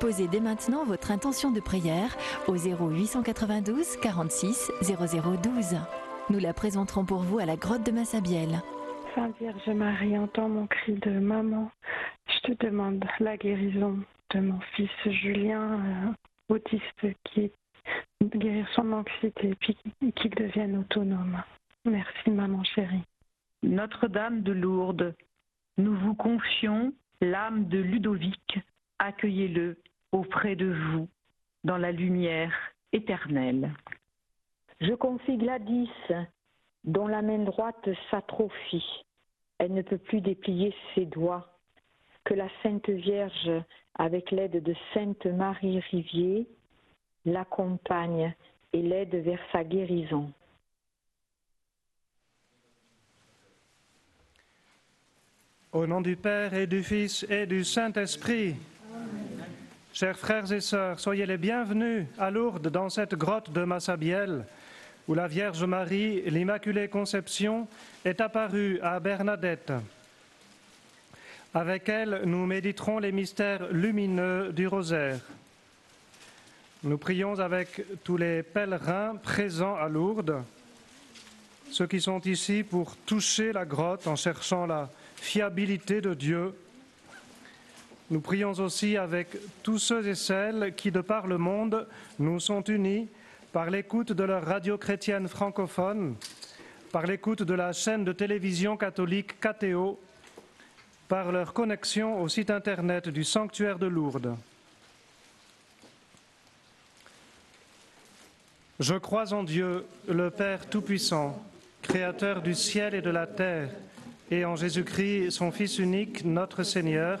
Déposez dès maintenant votre intention de prière au 0892 46 0012. Nous la présenterons pour vous à la grotte de Massabielle. Sainte Vierge Marie, entends mon cri de maman. Je te demande la guérison de mon fils Julien, euh, autiste, qui guérir son anxiété et puis qu'il devienne autonome. Merci maman chérie. Notre-Dame de Lourdes, nous vous confions l'âme de Ludovic. Accueillez-le auprès de vous dans la lumière éternelle. Je confie Gladys, dont la main droite s'atrophie. Elle ne peut plus déplier ses doigts. Que la Sainte Vierge, avec l'aide de Sainte Marie Rivier, l'accompagne et l'aide vers sa guérison. Au nom du Père et du Fils et du Saint-Esprit, chers frères et sœurs, soyez les bienvenus à Lourdes dans cette grotte de Massabielle où la Vierge Marie, l'Immaculée Conception, est apparue à Bernadette. Avec elle, nous méditerons les mystères lumineux du rosaire. Nous prions avec tous les pèlerins présents à Lourdes, ceux qui sont ici pour toucher la grotte en cherchant la fiabilité de Dieu. Nous prions aussi avec tous ceux et celles qui, de par le monde, nous sont unis par l'écoute de leur radio chrétienne francophone, par l'écoute de la chaîne de télévision catholique KTO, par leur connexion au site internet du sanctuaire de Lourdes. Je crois en Dieu, le Père Tout-Puissant, Créateur du ciel et de la terre, et en Jésus-Christ, son Fils unique, notre Seigneur,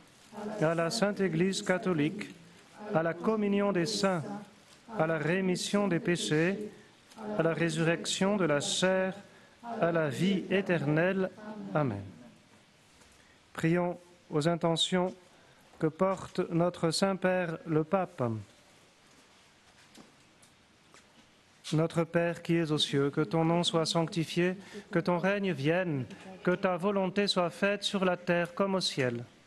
à la Sainte Église catholique, à la communion des saints, à la rémission des péchés, à la résurrection de la chair, à la vie éternelle. Amen. Prions aux intentions que porte notre Saint-Père le Pape. Notre Père qui es aux cieux, que ton nom soit sanctifié, que ton règne vienne, que ta volonté soit faite sur la terre comme au ciel.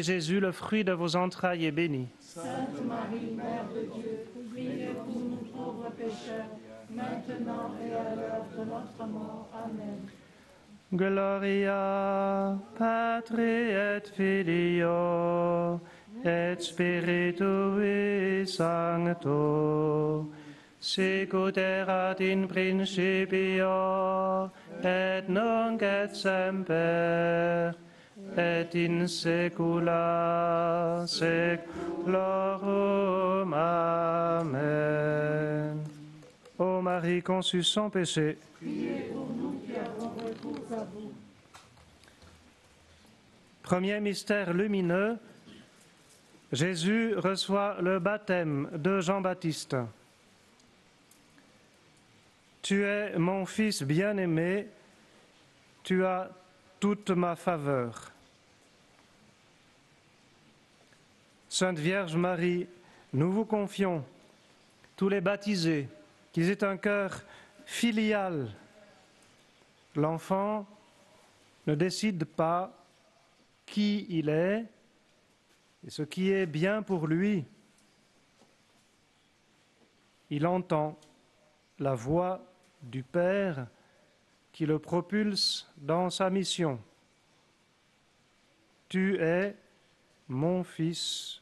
Jésus, le fruit de vos entrailles, est béni. Sainte Marie, Mère de Dieu, priez pour nous pauvres pécheurs, maintenant et à l'heure de notre mort. Amen. Gloria Patri et Filio et Spiritui Sancto. Sicut erat in principio, et nunc et semper, et in saeculorum. Amen. Ô Marie conçue sans péché, Priez pour nous qui avons à vous. premier mystère lumineux, Jésus reçoit le baptême de Jean-Baptiste. Tu es mon fils bien-aimé, tu as toute ma faveur. Sainte Vierge Marie, nous vous confions, tous les baptisés, qu'ils aient un cœur filial L'enfant ne décide pas qui il est et ce qui est bien pour lui. Il entend la voix du Père qui le propulse dans sa mission. Tu es mon fils,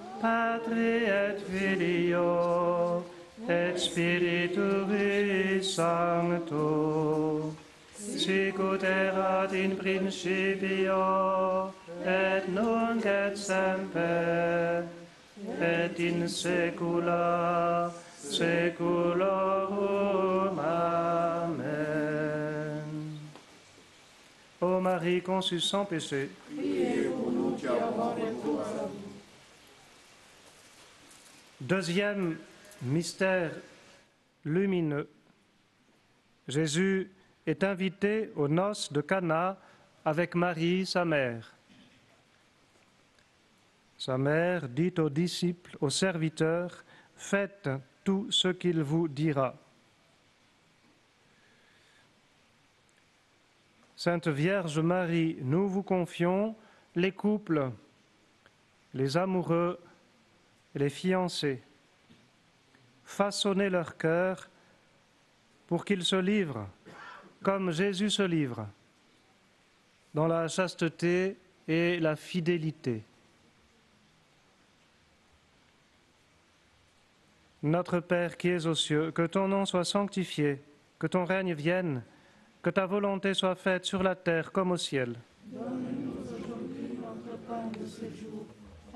Patri et Filio et Spiritui Sancto sicut erat in principio et nunc et semper et in saecula saeculorum. Amen. Ô Marie conçue sans péché, recours à vous. Deuxième mystère lumineux. Jésus est invité aux noces de Cana avec Marie, sa mère. Sa mère dit aux disciples, aux serviteurs, Faites tout ce qu'il vous dira. Sainte Vierge Marie, nous vous confions les couples, les amoureux les fiancés. Façonnez leur cœur pour qu'ils se livrent comme Jésus se livre, dans la chasteté et la fidélité. Notre Père qui es aux cieux, que ton nom soit sanctifié, que ton règne vienne, que ta volonté soit faite sur la terre comme au ciel.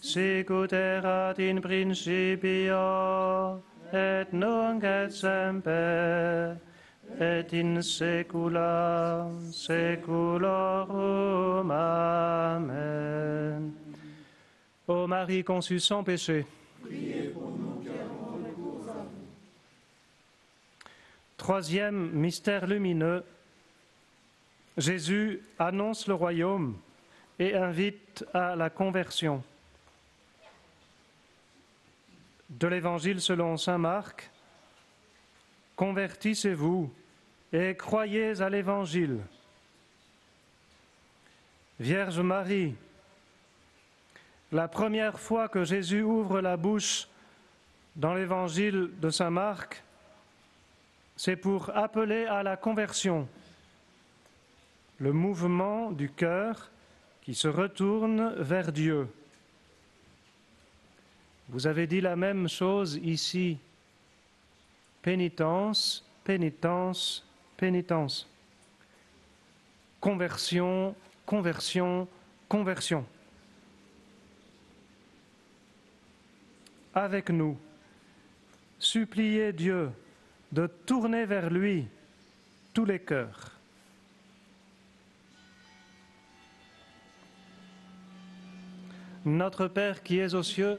sicut erat in principio et nunc et semper et in saecula saeculorum. Amen. Ô Marie conçue sans péché, Troisième mystère lumineux, Jésus annonce le royaume et invite à la conversion. De l'Évangile selon Saint Marc, Convertissez-vous et croyez à l'Évangile. Vierge Marie, la première fois que Jésus ouvre la bouche dans l'Évangile de Saint Marc, c'est pour appeler à la conversion, le mouvement du cœur qui se retourne vers Dieu. Vous avez dit la même chose ici. Pénitence, pénitence, pénitence. Conversion, conversion, conversion. Avec nous, suppliez Dieu de tourner vers lui tous les cœurs. Notre Père qui es aux cieux,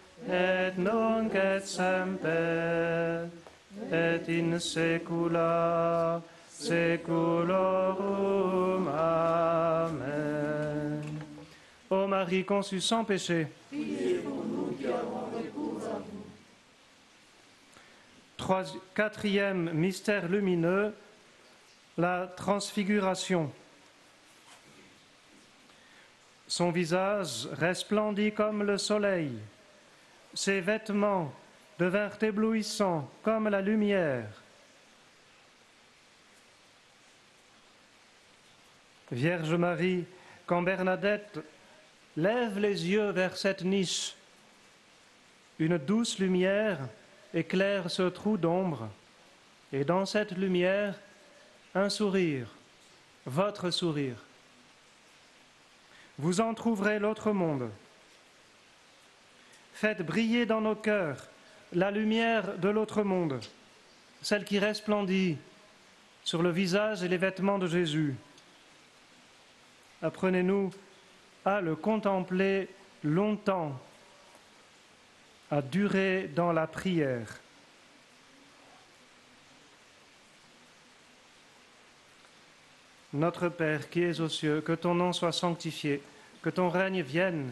et nunc et semper et in saecula saeculorum. Amen. Ô Marie conçue sans péché, quatrième mystère lumineux, la transfiguration. Son visage resplendit comme le soleil. Ses vêtements devinrent éblouissants comme la lumière. Vierge Marie, quand Bernadette lève les yeux vers cette niche, une douce lumière éclaire ce trou d'ombre, et dans cette lumière, un sourire, votre sourire. Vous en trouverez l'autre monde. Faites briller dans nos cœurs la lumière de l'autre monde, celle qui resplendit sur le visage et les vêtements de Jésus. Apprenez-nous à le contempler longtemps à durer dans la prière. Notre Père qui es aux cieux, que ton nom soit sanctifié, que ton règne vienne,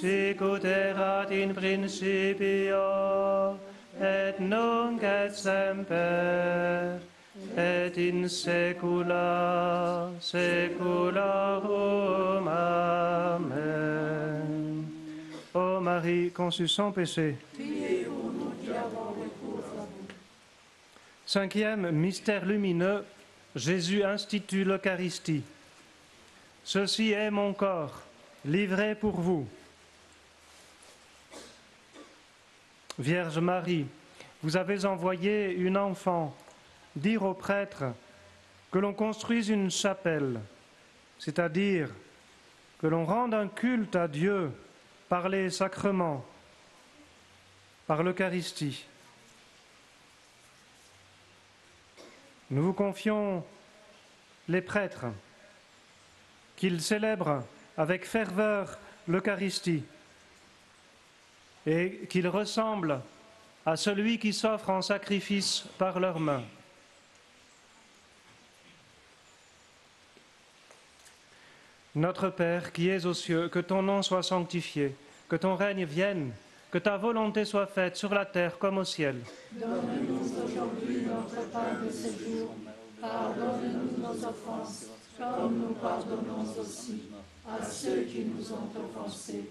sicut in principio et nunc et semper et in saecula saeculorum Amen Ô Marie conçue sans péché. Cinquième mystère lumineux, Jésus institue l'Eucharistie. Ceci est mon corps, livré pour vous. Vierge Marie, vous avez envoyé une enfant dire au prêtre que l'on construise une chapelle, c'est-à-dire que l'on rende un culte à Dieu par les sacrements, par l'Eucharistie. Nous vous confions les prêtres, qu'ils célèbrent avec ferveur l'Eucharistie et qu'ils ressemblent à celui qui s'offre en sacrifice par leurs mains. Notre Père qui es aux cieux, que ton nom soit sanctifié, que ton règne vienne, que ta volonté soit faite sur la terre comme au ciel. Donne-nous aujourd'hui notre pain de ce jour. Pardonne-nous nos offenses, comme nous pardonnons aussi à ceux qui nous ont offensés.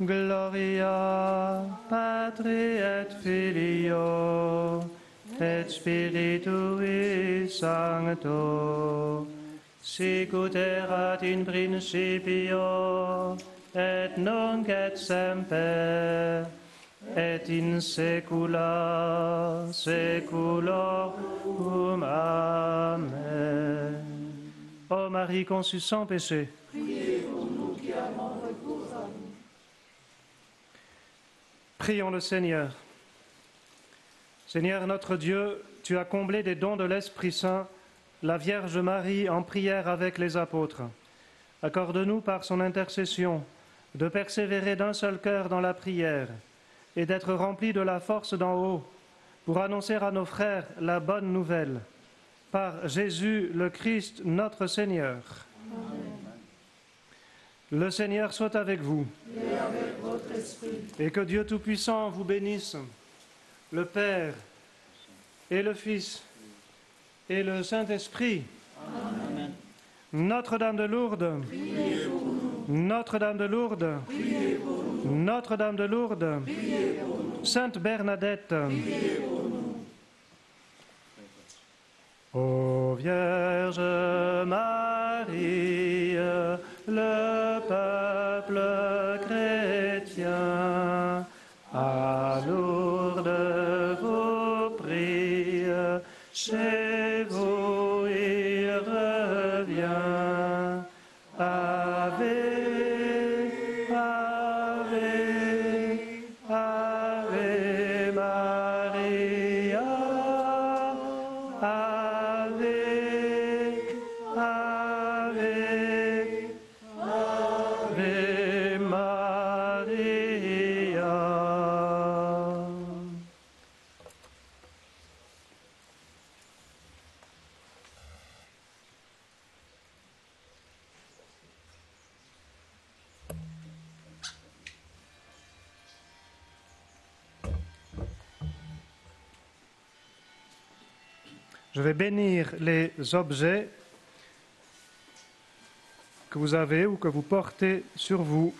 Gloria Patri et Filio et Spiritui Sancto sicut erat in principio et nunc et semper et in saecula saeculorum. Amen. Ô Marie conçue sans péché, pour nous qui avons recours à vous. Prions le Seigneur. Seigneur notre Dieu, tu as comblé des dons de l'Esprit Saint la Vierge Marie en prière avec les apôtres. Accorde-nous par son intercession de persévérer d'un seul cœur dans la prière et d'être remplis de la force d'en haut pour annoncer à nos frères la bonne nouvelle. Par Jésus le Christ notre Seigneur. Le Seigneur soit avec vous. Et avec votre esprit, Et que Dieu Tout-Puissant vous bénisse, le Père et le Fils et le Saint-Esprit. Notre-Dame de Lourdes, Notre-Dame de Lourdes, Notre-Dame de Lourdes, Sainte Bernadette, Ô Vierge Marie, le 是。Je vais bénir les objets que vous avez ou que vous portez sur vous.